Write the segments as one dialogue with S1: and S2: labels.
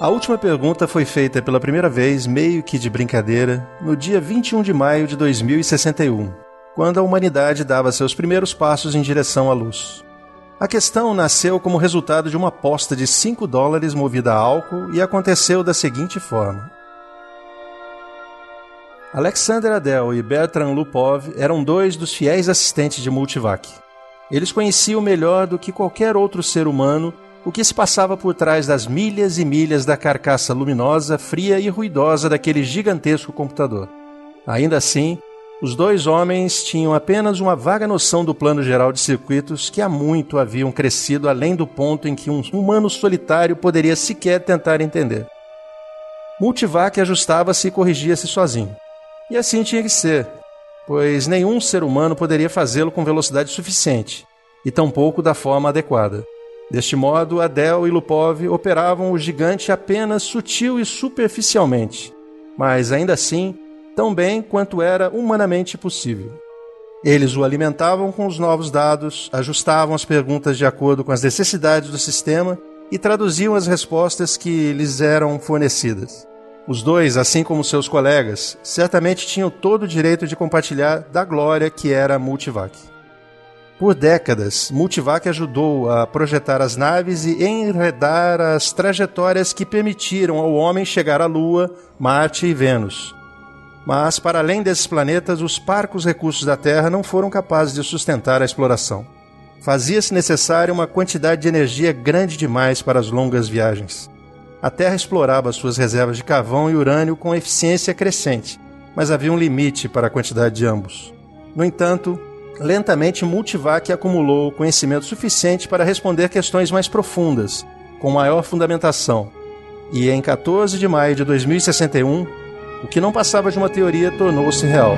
S1: A última pergunta foi feita pela primeira vez, meio que de brincadeira, no dia 21 de maio de 2061, quando a humanidade dava seus primeiros passos em direção à luz. A questão nasceu como resultado de uma aposta de 5 dólares movida a álcool e aconteceu da seguinte forma. Alexander Adel e Bertrand Lupov eram dois dos fiéis assistentes de Multivac. Eles conheciam melhor do que qualquer outro ser humano o que se passava por trás das milhas e milhas da carcaça luminosa, fria e ruidosa daquele gigantesco computador. Ainda assim, os dois homens tinham apenas uma vaga noção do plano geral de circuitos que há muito haviam crescido além do ponto em que um humano solitário poderia sequer tentar entender. Multivac ajustava-se e corrigia-se sozinho. E assim tinha que ser, pois nenhum ser humano poderia fazê-lo com velocidade suficiente, e tampouco da forma adequada. Deste modo, Adel e Lupov operavam o gigante apenas sutil e superficialmente, mas ainda assim tão bem quanto era humanamente possível. Eles o alimentavam com os novos dados, ajustavam as perguntas de acordo com as necessidades do sistema e traduziam as respostas que lhes eram fornecidas. Os dois, assim como seus colegas, certamente tinham todo o direito de compartilhar da glória que era a Multivac. Por décadas, Multivac ajudou a projetar as naves e enredar as trajetórias que permitiram ao homem chegar à Lua, Marte e Vênus. Mas, para além desses planetas, os parcos recursos da Terra não foram capazes de sustentar a exploração. Fazia-se necessária uma quantidade de energia grande demais para as longas viagens. A Terra explorava suas reservas de carvão e urânio com eficiência crescente, mas havia um limite para a quantidade de ambos. No entanto, lentamente Multivac acumulou conhecimento suficiente para responder questões mais profundas, com maior fundamentação. E em 14 de maio de 2061, o que não passava de uma teoria tornou-se real.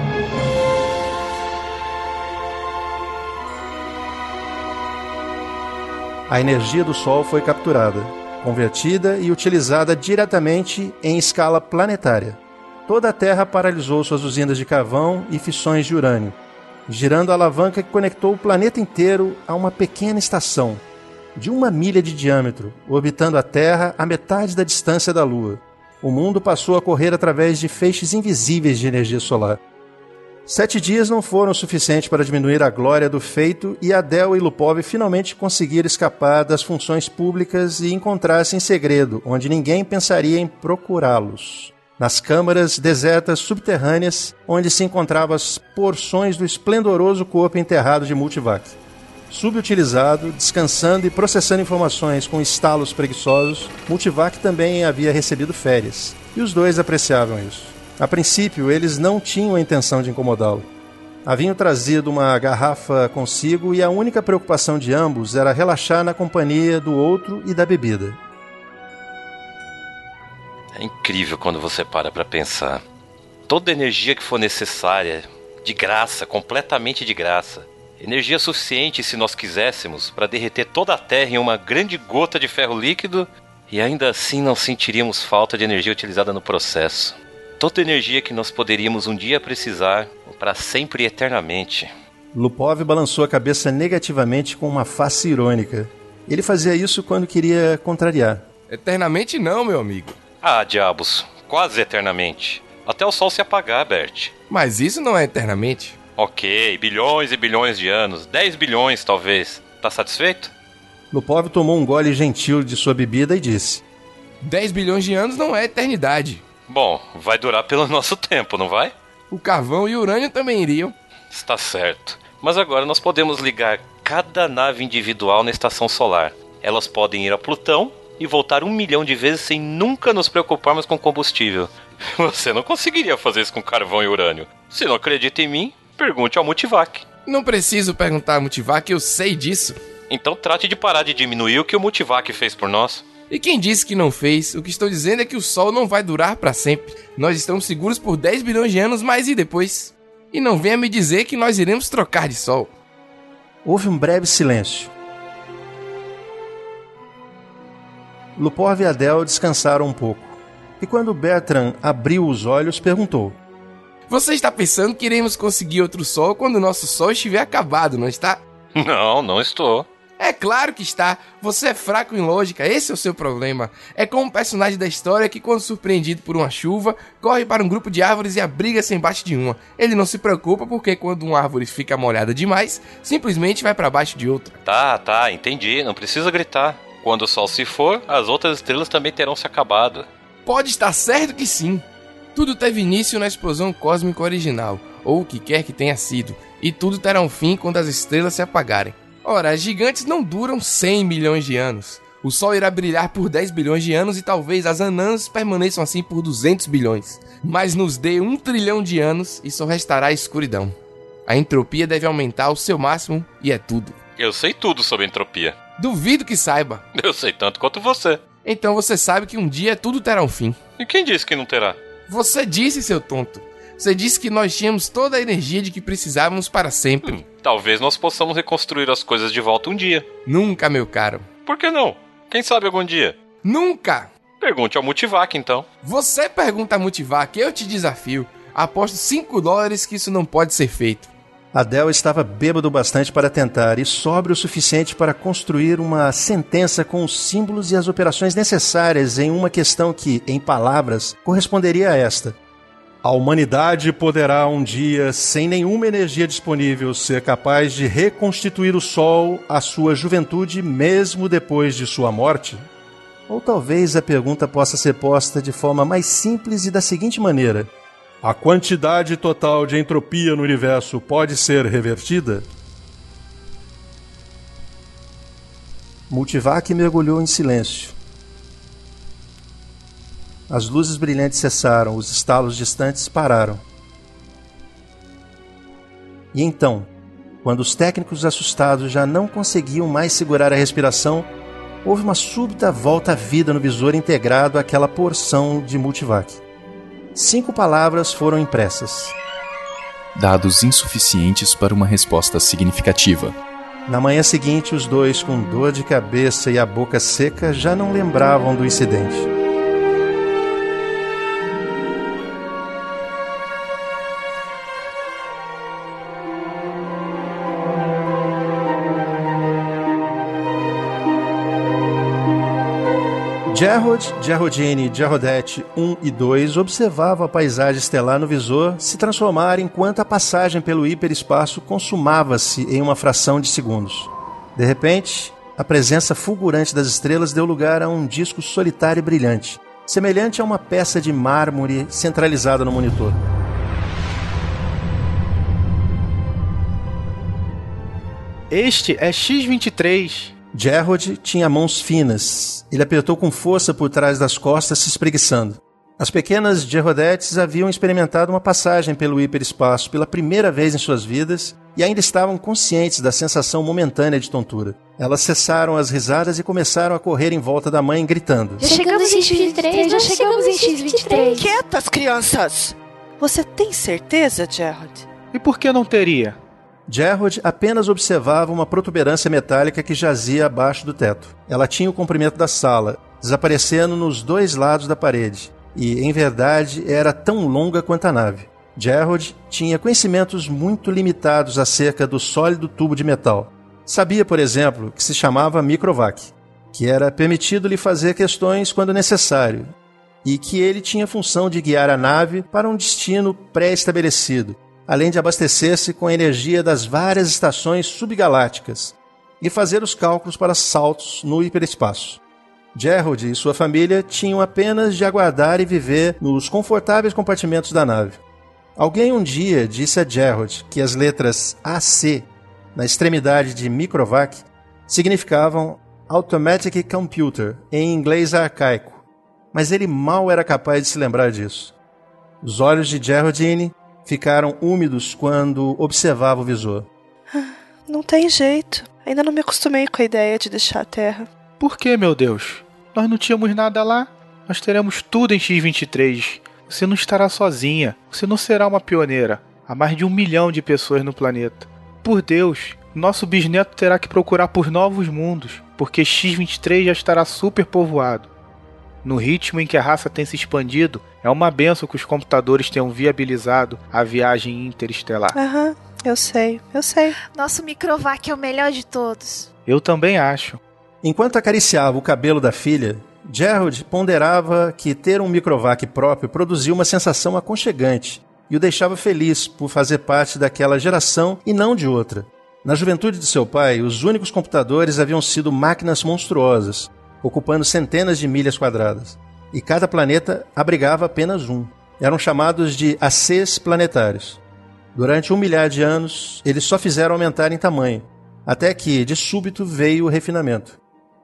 S1: A energia do Sol foi capturada convertida e utilizada diretamente em escala planetária. Toda a Terra paralisou suas usinas de carvão e fissões de urânio, girando a alavanca que conectou o planeta inteiro a uma pequena estação, de uma milha de diâmetro, orbitando a Terra a metade da distância da Lua. O mundo passou a correr através de feixes invisíveis de energia solar. Sete dias não foram suficientes para diminuir a glória do feito e Adel e Lupov finalmente conseguiram escapar das funções públicas e encontrar-se em segredo, onde ninguém pensaria em procurá-los. Nas câmaras desertas subterrâneas, onde se encontravam as porções do esplendoroso corpo enterrado de Multivac. Subutilizado, descansando e processando informações com estalos preguiçosos, Multivac também havia recebido férias, e os dois apreciavam isso. A princípio, eles não tinham a intenção de incomodá-lo. Haviam trazido uma garrafa consigo e a única preocupação de ambos era relaxar na companhia do outro e da bebida.
S2: É incrível quando você para para pensar. Toda a energia que for necessária, de graça, completamente de graça. Energia suficiente, se nós quiséssemos, para derreter toda a Terra em uma grande gota de ferro líquido e ainda assim não sentiríamos falta de energia utilizada no processo toda a energia que nós poderíamos um dia precisar para sempre e eternamente.
S1: Lupov balançou a cabeça negativamente com uma face irônica. Ele fazia isso quando queria contrariar.
S3: Eternamente não, meu amigo.
S2: Ah, diabos, quase eternamente. Até o sol se apagar, Bert.
S3: Mas isso não é eternamente.
S2: Ok, bilhões e bilhões de anos, 10 bilhões talvez. Tá satisfeito?
S1: Lupov tomou um gole gentil de sua bebida e disse:
S3: 10 bilhões de anos não é eternidade.
S2: Bom, vai durar pelo nosso tempo, não vai?
S3: O carvão e o urânio também iriam.
S2: Está certo. Mas agora nós podemos ligar cada nave individual na estação solar. Elas podem ir a Plutão e voltar um milhão de vezes sem nunca nos preocuparmos com combustível. Você não conseguiria fazer isso com carvão e urânio. Se não acredita em mim, pergunte ao Multivac.
S3: Não preciso perguntar ao Multivac, eu sei disso.
S2: Então trate de parar de diminuir o que o Multivac fez por nós.
S3: E quem disse que não fez? O que estou dizendo é que o Sol não vai durar para sempre. Nós estamos seguros por 10 bilhões de anos, mas e depois? E não venha me dizer que nós iremos trocar de Sol.
S1: Houve um breve silêncio. Lupov e Adele descansaram um pouco. E quando Bertrand abriu os olhos, perguntou:
S3: Você está pensando que iremos conseguir outro Sol quando o nosso Sol estiver acabado, não está?
S2: Não, não estou.
S3: É claro que está. Você é fraco em lógica, esse é o seu problema. É como um personagem da história que, quando surpreendido por uma chuva, corre para um grupo de árvores e abriga-se embaixo de uma. Ele não se preocupa porque quando uma árvore fica molhada demais, simplesmente vai para baixo de outra.
S2: Tá, tá, entendi. Não precisa gritar. Quando o sol se for, as outras estrelas também terão se acabado.
S3: Pode estar certo que sim. Tudo teve início na explosão cósmica original, ou o que quer que tenha sido, e tudo terá um fim quando as estrelas se apagarem. Ora, as gigantes não duram 100 milhões de anos. O Sol irá brilhar por 10 bilhões de anos e talvez as anãs permaneçam assim por 200 bilhões. Mas nos dê um trilhão de anos e só restará a escuridão. A entropia deve aumentar ao seu máximo e é tudo.
S2: Eu sei tudo sobre entropia.
S3: Duvido que saiba.
S2: Eu sei tanto quanto você.
S3: Então você sabe que um dia tudo terá um fim.
S2: E quem disse que não terá?
S3: Você disse, seu tonto. Você disse que nós tínhamos toda a energia de que precisávamos para sempre. Hum,
S2: talvez nós possamos reconstruir as coisas de volta um dia.
S3: Nunca, meu caro.
S2: Por que não? Quem sabe algum dia?
S3: Nunca!
S2: Pergunte ao Multivac, então.
S3: Você pergunta ao Multivac, eu te desafio. Aposto 5 dólares que isso não pode ser feito.
S1: Adel estava bêbado bastante para tentar e sóbrio o suficiente para construir uma sentença com os símbolos e as operações necessárias em uma questão que, em palavras, corresponderia a esta: a humanidade poderá um dia, sem nenhuma energia disponível, ser capaz de reconstituir o Sol à sua juventude mesmo depois de sua morte? Ou talvez a pergunta possa ser posta de forma mais simples e da seguinte maneira: A quantidade total de entropia no universo pode ser revertida? Multivac mergulhou em silêncio. As luzes brilhantes cessaram, os estalos distantes pararam. E então, quando os técnicos assustados já não conseguiam mais segurar a respiração, houve uma súbita volta à vida no visor integrado àquela porção de multivac. Cinco palavras foram impressas.
S4: Dados insuficientes para uma resposta significativa.
S1: Na manhã seguinte, os dois, com dor de cabeça e a boca seca, já não lembravam do incidente. Gerrod, Gerrodine e Gerrodette 1 e 2 observavam a paisagem estelar no visor se transformar enquanto a passagem pelo hiperespaço consumava-se em uma fração de segundos. De repente, a presença fulgurante das estrelas deu lugar a um disco solitário e brilhante, semelhante a uma peça de mármore centralizada no monitor.
S5: Este é X-23,
S1: Gerrod tinha mãos finas. Ele apertou com força por trás das costas, se espreguiçando. As pequenas Gerrodettes haviam experimentado uma passagem pelo hiperespaço pela primeira vez em suas vidas e ainda estavam conscientes da sensação momentânea de tontura. Elas cessaram as risadas e começaram a correr em volta da mãe, gritando:
S6: Já chegamos em X23, já chegamos em X23.
S7: Quietas, crianças! Você tem certeza, Gerrod?
S5: E por que não teria?
S1: Gerrod apenas observava uma protuberância metálica que jazia abaixo do teto. Ela tinha o comprimento da sala, desaparecendo nos dois lados da parede, e, em verdade, era tão longa quanto a nave. Gerrod tinha conhecimentos muito limitados acerca do sólido tubo de metal. Sabia, por exemplo, que se chamava microvac, que era permitido-lhe fazer questões quando necessário, e que ele tinha função de guiar a nave para um destino pré-estabelecido, além de abastecer-se com a energia das várias estações subgalácticas e fazer os cálculos para saltos no hiperespaço. Gerald e sua família tinham apenas de aguardar e viver nos confortáveis compartimentos da nave. Alguém um dia disse a Gerald que as letras AC na extremidade de Microvac significavam Automatic Computer em inglês arcaico, mas ele mal era capaz de se lembrar disso. Os olhos de Geraldine ficaram úmidos quando observava o visor.
S7: Não tem jeito. Ainda não me acostumei com a ideia de deixar a Terra.
S5: Por que, meu Deus? Nós não tínhamos nada lá. Nós teremos tudo em X-23. Você não estará sozinha. Você não será uma pioneira. Há mais de um milhão de pessoas no planeta. Por Deus, nosso bisneto terá que procurar por novos mundos, porque X-23 já estará super povoado. No ritmo em que a raça tem se expandido, é uma benção que os computadores tenham viabilizado a viagem interestelar.
S7: Aham, eu sei, eu sei.
S6: Nosso microvac é o melhor de todos.
S5: Eu também acho.
S1: Enquanto acariciava o cabelo da filha, Gerald ponderava que ter um microvac próprio produzia uma sensação aconchegante e o deixava feliz por fazer parte daquela geração e não de outra. Na juventude de seu pai, os únicos computadores haviam sido máquinas monstruosas, ocupando centenas de milhas quadradas, e cada planeta abrigava apenas um. Eram chamados de ACs planetários. Durante um milhar de anos, eles só fizeram aumentar em tamanho, até que, de súbito, veio o refinamento.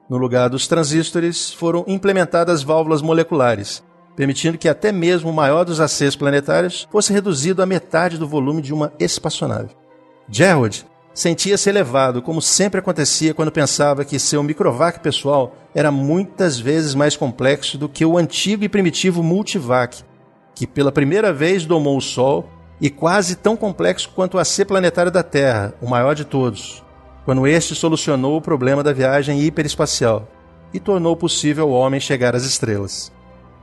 S1: No lugar dos transistores, foram implementadas válvulas moleculares, permitindo que até mesmo o maior dos ACs planetários fosse reduzido à metade do volume de uma espaçonave. Gerald sentia-se elevado, como sempre acontecia quando pensava que seu microvac pessoal era muitas vezes mais complexo do que o antigo e primitivo multivac, que pela primeira vez domou o Sol e quase tão complexo quanto o AC planetário da Terra, o maior de todos, quando este solucionou o problema da viagem hiperespacial e tornou possível ao homem chegar às estrelas.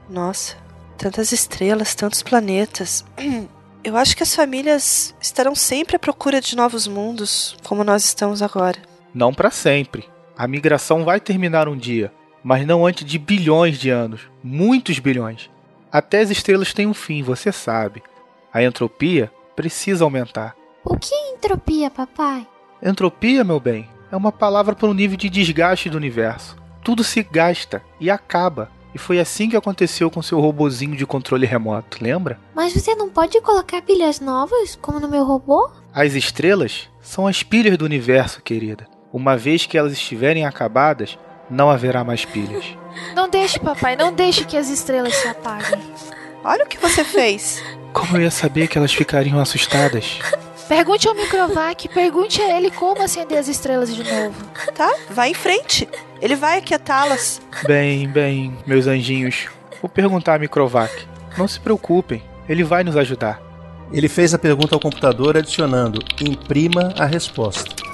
S7: Nossa, tantas estrelas, tantos planetas. Eu acho que as famílias estarão sempre à procura de novos mundos, como nós estamos agora.
S5: Não para sempre. A migração vai terminar um dia, mas não antes de bilhões de anos muitos bilhões. Até as estrelas têm um fim, você sabe. A entropia precisa aumentar.
S6: O que é entropia, papai?
S5: Entropia, meu bem, é uma palavra para o nível de desgaste do universo. Tudo se gasta e acaba. E foi assim que aconteceu com seu robozinho de controle remoto, lembra?
S6: Mas você não pode colocar pilhas novas, como no meu robô?
S5: As estrelas são as pilhas do universo, querida. Uma vez que elas estiverem acabadas, não haverá mais pilhas.
S8: Não deixe, papai, não deixe que as estrelas se apaguem.
S7: Olha o que você fez.
S5: Como eu ia saber que elas ficariam assustadas?
S8: Pergunte ao Microvac, pergunte a ele como acender as estrelas de novo.
S7: Tá? Vai em frente. Ele vai aquietá-las.
S5: Bem, bem, meus anjinhos. Vou perguntar a Microvac. Não se preocupem, ele vai nos ajudar.
S1: Ele fez a pergunta ao computador adicionando: imprima a resposta.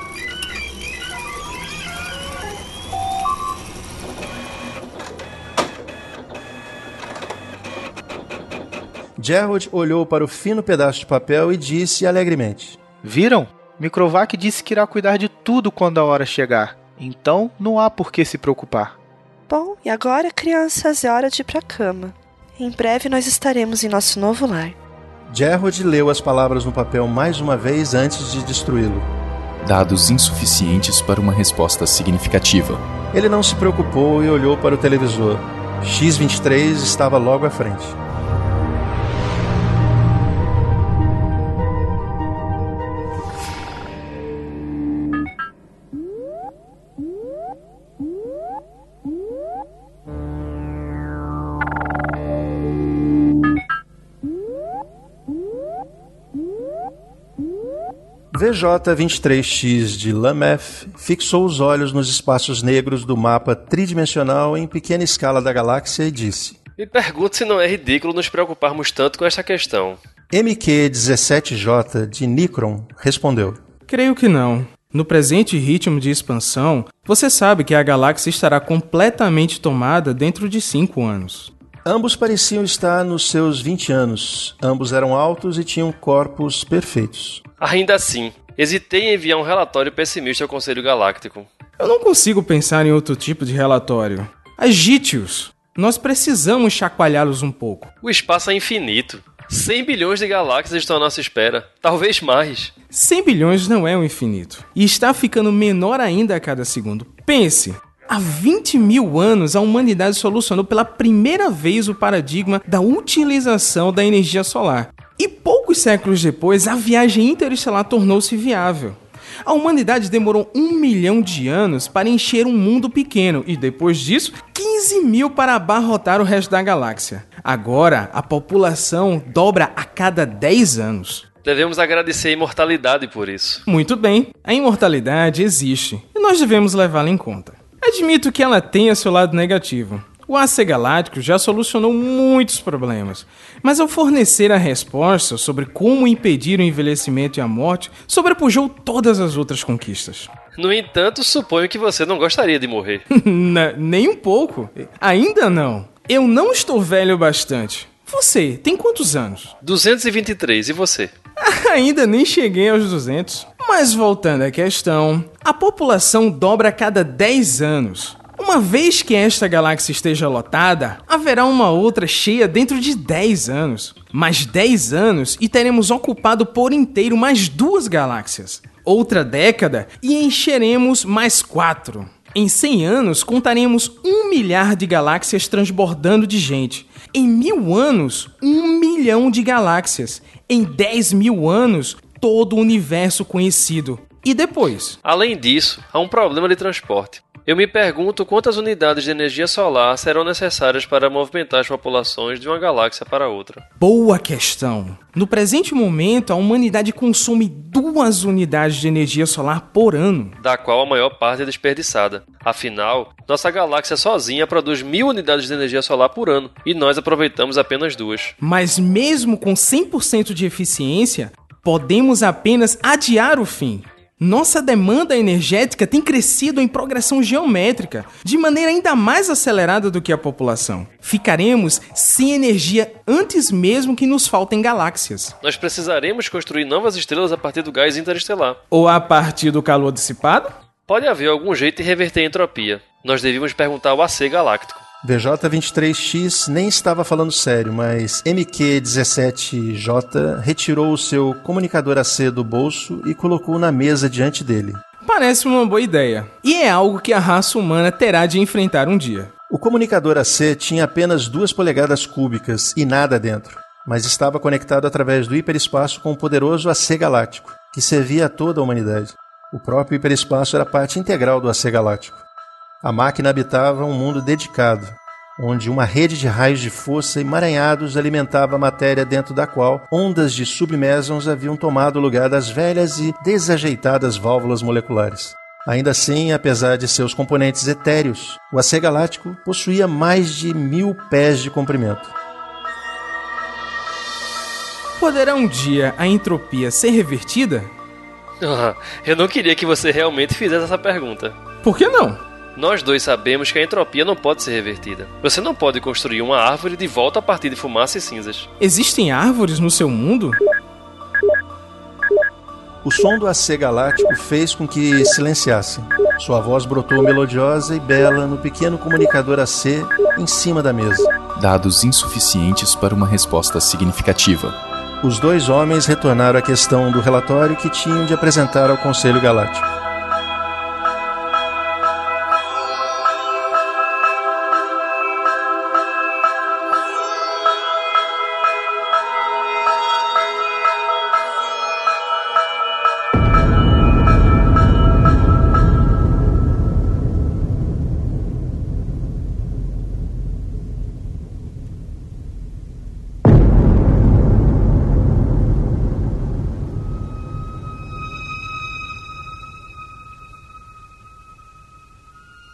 S1: Gerald olhou para o fino pedaço de papel e disse alegremente:
S5: Viram? Microvac disse que irá cuidar de tudo quando a hora chegar. Então não há por que se preocupar.
S7: Bom, e agora, crianças, é hora de ir pra cama. Em breve nós estaremos em nosso novo lar.
S1: Gerald leu as palavras no papel mais uma vez antes de destruí-lo.
S4: Dados insuficientes para uma resposta significativa.
S1: Ele não se preocupou e olhou para o televisor. X-23 estava logo à frente. VJ-23X de Lameth fixou os olhos nos espaços negros do mapa tridimensional em pequena escala da galáxia e disse:
S2: Me pergunto se não é ridículo nos preocuparmos tanto com esta questão.
S1: MQ-17J de Nikron respondeu:
S9: Creio que não. No presente ritmo de expansão, você sabe que a galáxia estará completamente tomada dentro de cinco anos.
S1: Ambos pareciam estar nos seus 20 anos. Ambos eram altos e tinham corpos perfeitos.
S2: Ainda assim, hesitei em enviar um relatório pessimista ao Conselho Galáctico.
S9: Eu não consigo pensar em outro tipo de relatório. Agite-os. Nós precisamos chacoalhá-los um pouco.
S2: O espaço é infinito. 100 bilhões de galáxias estão à nossa espera. Talvez mais.
S9: 100 bilhões não é o infinito. E está ficando menor ainda a cada segundo. Pense, Há 20 mil anos, a humanidade solucionou pela primeira vez o paradigma da utilização da energia solar. E poucos séculos depois, a viagem interestelar tornou-se viável. A humanidade demorou um milhão de anos para encher um mundo pequeno e depois disso, 15 mil para abarrotar o resto da galáxia. Agora, a população dobra a cada 10 anos.
S2: Devemos agradecer a imortalidade por isso.
S9: Muito bem, a imortalidade existe e nós devemos levá-la em conta. Admito que ela tenha seu lado negativo. O AC Galáctico já solucionou muitos problemas, mas ao fornecer a resposta sobre como impedir o envelhecimento e a morte, sobrepujou todas as outras conquistas.
S2: No entanto, suponho que você não gostaria de morrer.
S9: nem um pouco. Ainda não. Eu não estou velho bastante. Você tem quantos anos?
S2: 223, e você?
S9: Ainda nem cheguei aos 200. Mas voltando à questão, A população dobra a cada 10 anos. Uma vez que esta galáxia esteja lotada, haverá uma outra cheia dentro de 10 anos. Mais 10 anos e teremos ocupado por inteiro mais duas galáxias. Outra década e encheremos mais quatro. Em 100 anos, contaremos um milhar de galáxias transbordando de gente. Em mil anos, um milhão de galáxias. Em 10 mil anos, todo o universo conhecido. E depois?
S10: Além disso, há um problema de transporte. Eu me pergunto quantas unidades de energia solar serão necessárias para movimentar as populações de uma galáxia para outra.
S9: Boa questão. No presente momento, a humanidade consome duas unidades de energia solar por ano,
S10: da qual a maior parte é desperdiçada. Afinal, nossa galáxia sozinha produz mil unidades de energia solar por ano e nós aproveitamos apenas duas.
S9: Mas mesmo com 100% de eficiência, podemos apenas adiar o fim. Nossa demanda energética tem crescido em progressão geométrica, de maneira ainda mais acelerada do que a população. Ficaremos sem energia antes mesmo que nos faltem galáxias.
S10: Nós precisaremos construir novas estrelas a partir do gás interestelar.
S9: Ou a partir do calor dissipado?
S10: Pode haver algum jeito de reverter a entropia. Nós devíamos perguntar ao AC Galáctico.
S1: VJ23X nem estava falando sério, mas MQ17J retirou o seu comunicador AC do bolso e colocou na mesa diante dele.
S9: Parece uma boa ideia. E é algo que a raça humana terá de enfrentar um dia.
S1: O comunicador AC tinha apenas duas polegadas cúbicas e nada dentro, mas estava conectado através do hiperespaço com o poderoso AC Galáctico, que servia a toda a humanidade. O próprio hiperespaço era parte integral do AC Galáctico. A máquina habitava um mundo dedicado, onde uma rede de raios de força emaranhados alimentava a matéria dentro da qual ondas de submésons haviam tomado o lugar das velhas e desajeitadas válvulas moleculares. Ainda assim, apesar de seus componentes etéreos, o AC Galáctico possuía mais de mil pés de comprimento.
S9: Poderá um dia a entropia ser revertida?
S10: Ah, eu não queria que você realmente fizesse essa pergunta.
S9: Por que não?
S10: Nós dois sabemos que a entropia não pode ser revertida. Você não pode construir uma árvore de volta a partir de fumaça e cinzas.
S9: Existem árvores no seu mundo?
S1: O som do AC galáctico fez com que silenciassem. Sua voz brotou melodiosa e bela no pequeno comunicador AC em cima da mesa.
S4: Dados insuficientes para uma resposta significativa.
S1: Os dois homens retornaram à questão do relatório que tinham de apresentar ao Conselho Galáctico.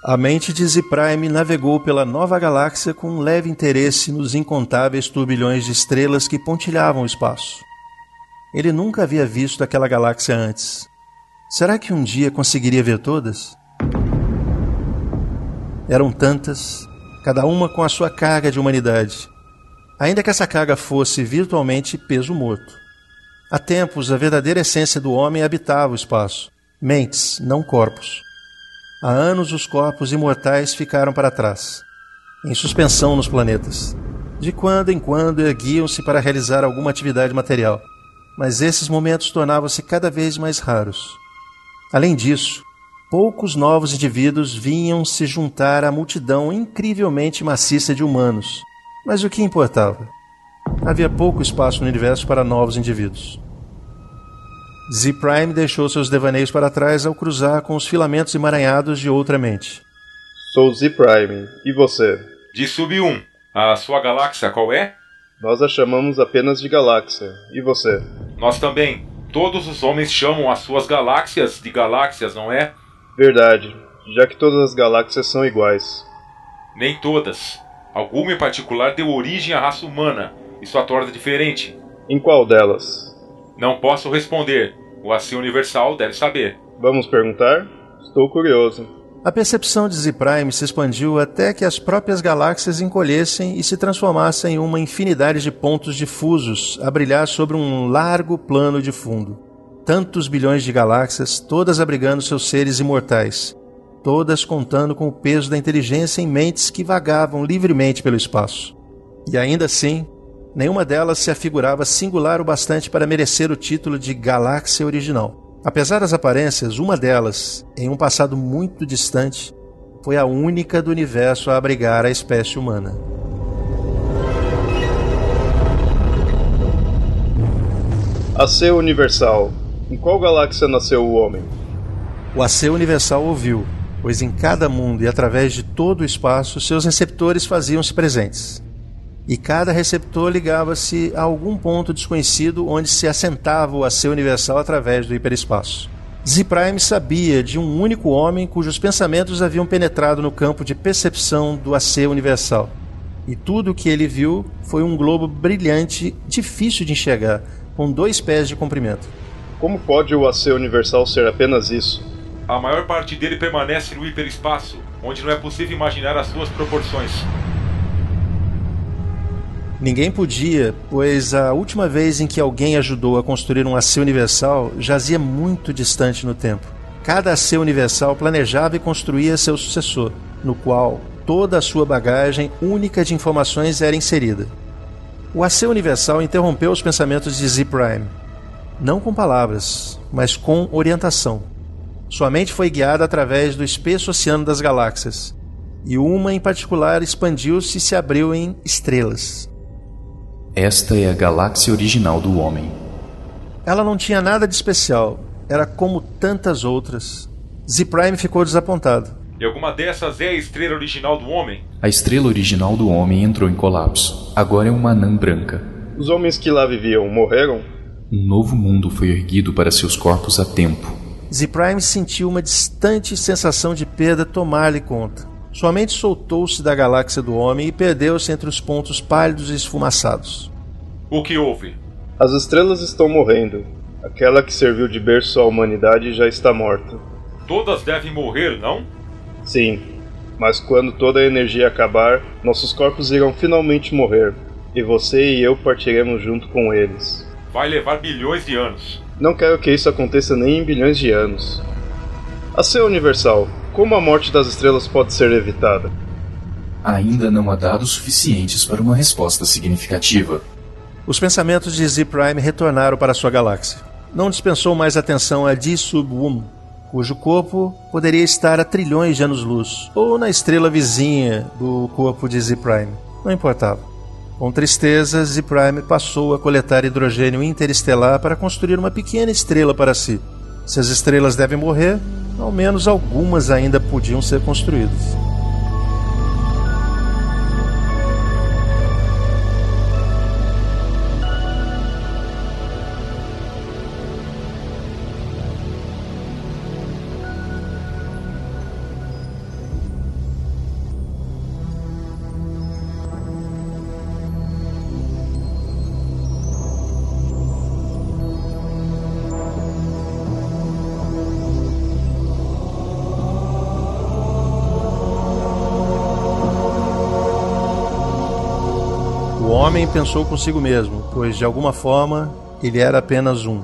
S1: A mente de Z-Prime navegou pela nova galáxia com um leve interesse nos incontáveis turbilhões de estrelas que pontilhavam o espaço. Ele nunca havia visto aquela galáxia antes. Será que um dia conseguiria ver todas? Eram tantas, cada uma com a sua carga de humanidade, ainda que essa carga fosse virtualmente peso morto. Há tempos, a verdadeira essência do homem habitava o espaço, mentes, não corpos. Há anos os corpos imortais ficaram para trás, em suspensão nos planetas. De quando em quando erguiam-se para realizar alguma atividade material, mas esses momentos tornavam-se cada vez mais raros. Além disso, poucos novos indivíduos vinham se juntar à multidão incrivelmente maciça de humanos. Mas o que importava? Havia pouco espaço no universo para novos indivíduos. Z-Prime deixou seus devaneios para trás ao cruzar com os filamentos emaranhados de outra mente.
S11: Sou Z-Prime. E você?
S12: De Sub-1. A sua galáxia qual é?
S11: Nós a chamamos apenas de galáxia. E você?
S12: Nós também. Todos os homens chamam as suas galáxias de galáxias, não é?
S11: Verdade, já que todas as galáxias são iguais.
S12: Nem todas. Alguma em particular deu origem à raça humana. Isso a torna diferente.
S11: Em qual delas?
S12: Não posso responder. O Assim Universal deve saber.
S11: Vamos perguntar? Estou curioso.
S1: A percepção de Z-Prime se expandiu até que as próprias galáxias encolhessem e se transformassem em uma infinidade de pontos difusos a brilhar sobre um largo plano de fundo. tantos bilhões de galáxias, todas abrigando seus seres imortais, todas contando com o peso da inteligência em mentes que vagavam livremente pelo espaço. E ainda assim, nenhuma delas se afigurava singular o bastante para merecer o título de galáxia original. Apesar das aparências, uma delas, em um passado muito distante, foi a única do universo a abrigar a espécie humana.
S11: A ser universal. Em qual galáxia nasceu o homem?
S1: O AC Universal ouviu, pois em cada mundo e através de todo o espaço seus receptores faziam-se presentes. E cada receptor ligava-se a algum ponto desconhecido onde se assentava o AC Universal através do hiperespaço. Z-Prime sabia de um único homem cujos pensamentos haviam penetrado no campo de percepção do AC Universal. E tudo o que ele viu foi um globo brilhante, difícil de enxergar, com dois pés de comprimento.
S11: Como pode o AC Universal ser apenas isso?
S12: A maior parte dele permanece no hiperespaço, onde não é possível imaginar as suas proporções.
S1: Ninguém podia, pois a última vez em que alguém ajudou a construir um AC universal jazia muito distante no tempo. Cada AC universal planejava e construía seu sucessor, no qual toda a sua bagagem única de informações era inserida. O AC universal interrompeu os pensamentos de Z-Prime, não com palavras, mas com orientação. Sua mente foi guiada através do espesso oceano das galáxias, e uma em particular expandiu-se e se abriu em estrelas.
S4: Esta é a galáxia original do homem.
S1: Ela não tinha nada de especial, era como tantas outras. Z-Prime ficou desapontado.
S12: E alguma dessas é a estrela original do homem?
S4: A estrela original do homem entrou em colapso. Agora é uma anã branca.
S11: Os homens que lá viviam morreram?
S4: Um novo mundo foi erguido para seus corpos a tempo.
S1: Z-Prime sentiu uma distante sensação de perda tomar-lhe conta. Sua mente soltou-se da galáxia do homem e perdeu-se entre os pontos pálidos e esfumaçados.
S12: O que houve?
S11: As estrelas estão morrendo. Aquela que serviu de berço à humanidade já está morta.
S12: Todas devem morrer, não?
S11: Sim, mas quando toda a energia acabar, nossos corpos irão finalmente morrer, e você e eu partiremos junto com eles.
S12: Vai levar bilhões de anos.
S11: Não quero que isso aconteça nem em bilhões de anos. A ser universal, como a morte das estrelas pode ser evitada?
S4: Ainda não há dados suficientes para uma resposta significativa.
S1: Os pensamentos de Z-Prime retornaram para sua galáxia. Não dispensou mais atenção a D-Sub-Wum, cujo corpo poderia estar a trilhões de anos-luz, ou na estrela vizinha do corpo de Z-Prime. Não importava. Com tristeza, Z-Prime passou a coletar hidrogênio interestelar para construir uma pequena estrela para si. Se as estrelas devem morrer, ao menos algumas ainda podiam ser construídas. Homem pensou consigo mesmo, pois de alguma forma ele era apenas um.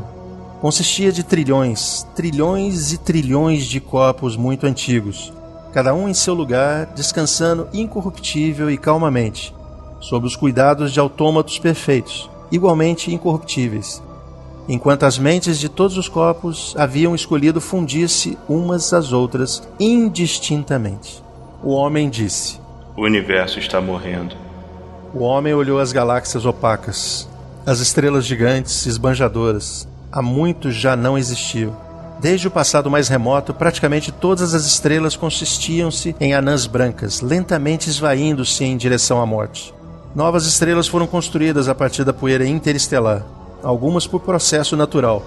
S1: Consistia de trilhões, trilhões e trilhões de corpos muito antigos, cada um em seu lugar, descansando incorruptível e calmamente, sob os cuidados de autômatos perfeitos, igualmente incorruptíveis, enquanto as mentes de todos os corpos haviam escolhido fundir-se umas às outras indistintamente. O homem disse:
S11: O universo está morrendo.
S1: O homem olhou as galáxias opacas, as estrelas gigantes esbanjadoras. Há muito já não existiam. Desde o passado mais remoto, praticamente todas as estrelas consistiam-se em anãs brancas, lentamente esvaindo-se em direção à morte. Novas estrelas foram construídas a partir da poeira interestelar, algumas por processo natural,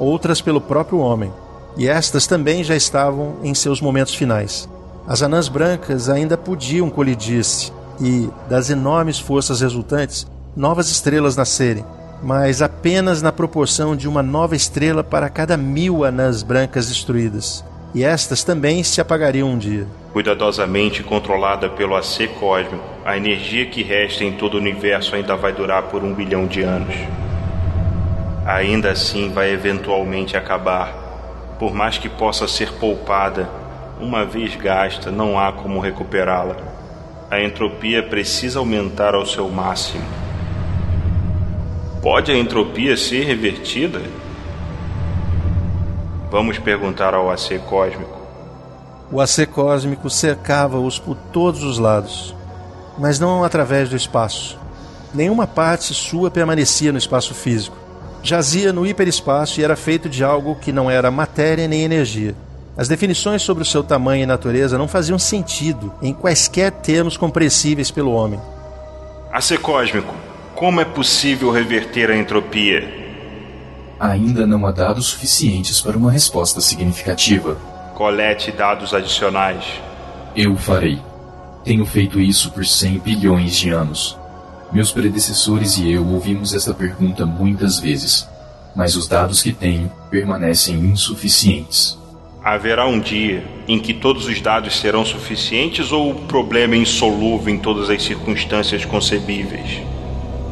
S1: outras pelo próprio homem, e estas também já estavam em seus momentos finais. As anãs brancas ainda podiam colidir-se, e, das enormes forças resultantes, novas estrelas nascerem, mas apenas na proporção de uma nova estrela para cada mil anãs brancas destruídas. E estas também se apagariam um dia.
S11: Cuidadosamente controlada pelo AC cósmico, a energia que resta em todo o universo ainda vai durar por um bilhão de anos. ainda assim vai eventualmente acabar. Por mais que possa ser poupada, uma vez gasta, não há como recuperá-la. A entropia precisa aumentar ao seu máximo. Pode a entropia ser revertida? Vamos perguntar ao AC cósmico.
S1: O AC cósmico cercava-os por todos os lados, mas não através do espaço. Nenhuma parte sua permanecia no espaço físico. Jazia no hiperespaço e era feito de algo que não era matéria nem energia. As definições sobre o seu tamanho e natureza não faziam sentido em quaisquer termos compreensíveis pelo homem.
S11: AC cósmico, como é possível reverter a entropia?
S4: Ainda não há dados suficientes para uma resposta significativa.
S11: Colete dados adicionais.
S4: Eu farei. Tenho feito isso por 100 bilhões de anos. Meus predecessores e eu ouvimos esta pergunta muitas vezes, mas os dados que tenho permanecem insuficientes.
S11: Haverá um dia em que todos os dados serão suficientes ou o problema é insolúvel em todas as circunstâncias concebíveis?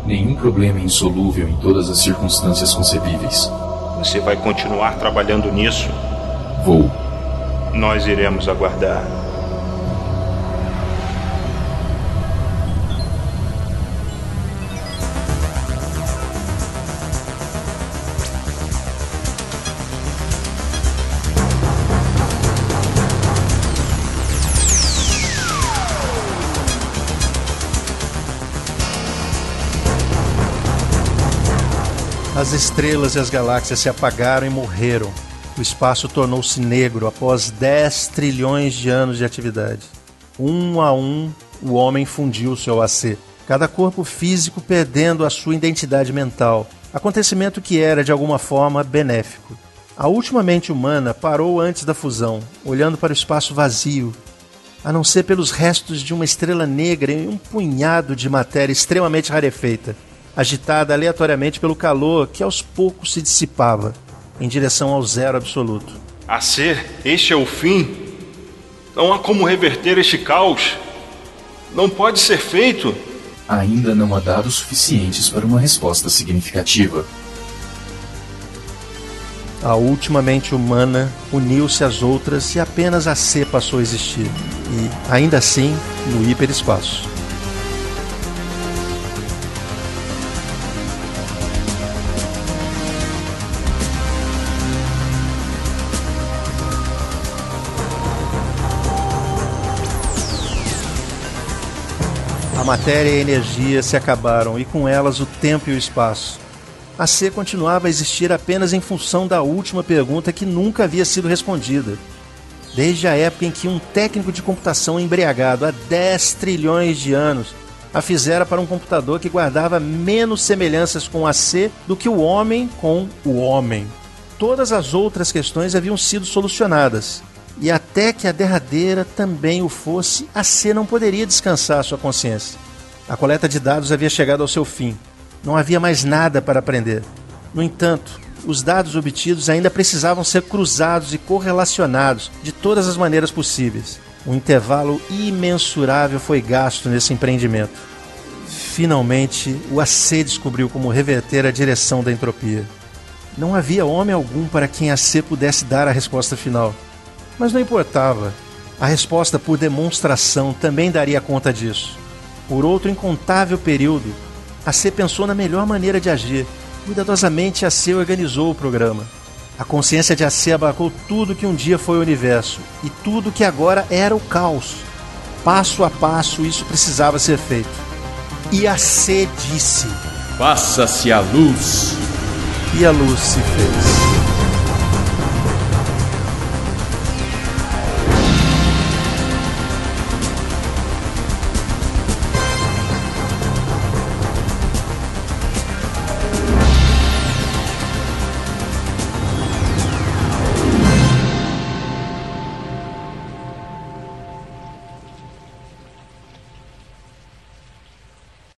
S4: Nenhum problema é insolúvel em todas as circunstâncias concebíveis.
S11: Você vai continuar trabalhando nisso?
S4: Vou.
S11: Nós iremos aguardar.
S1: As estrelas e as galáxias se apagaram e morreram. O espaço tornou-se negro após 10 trilhões de anos de atividade. Um a um, o homem fundiu seu AC, cada corpo físico perdendo a sua identidade mental, acontecimento que era de alguma forma benéfico. A última mente humana parou antes da fusão, olhando para o espaço vazio, a não ser pelos restos de uma estrela negra e um punhado de matéria extremamente rarefeita agitada aleatoriamente pelo calor que aos poucos se dissipava em direção ao zero absoluto.
S11: A ser, este é o fim. Não há como reverter este caos. Não pode ser feito.
S4: Ainda não há dados suficientes para uma resposta significativa.
S1: A última mente humana uniu-se às outras e apenas a C passou a existir. E, ainda assim, no hiperespaço. Matéria e a energia se acabaram e com elas o tempo e o espaço. A C continuava a existir apenas em função da última pergunta que nunca havia sido respondida. Desde a época em que um técnico de computação embriagado há 10 trilhões de anos a fizera para um computador que guardava menos semelhanças com a C do que o homem com o homem. Todas as outras questões haviam sido solucionadas, e até que a derradeira também o fosse, a C não poderia descansar sua consciência. A coleta de dados havia chegado ao seu fim. Não havia mais nada para aprender. No entanto, os dados obtidos ainda precisavam ser cruzados e correlacionados de todas as maneiras possíveis. Um intervalo imensurável foi gasto nesse empreendimento. Finalmente, o AC descobriu como reverter a direção da entropia. Não havia homem algum para quem AC pudesse dar a resposta final. Mas não importava. A resposta por demonstração também daria conta disso. Por outro incontável período, a C pensou na melhor maneira de agir. Cuidadosamente, a C organizou o programa. A consciência de AC abarcou tudo que um dia foi o universo e tudo que agora era o caos. Passo a passo, isso precisava ser feito. E a C disse:
S13: Faça-se a luz.
S1: E a luz se fez.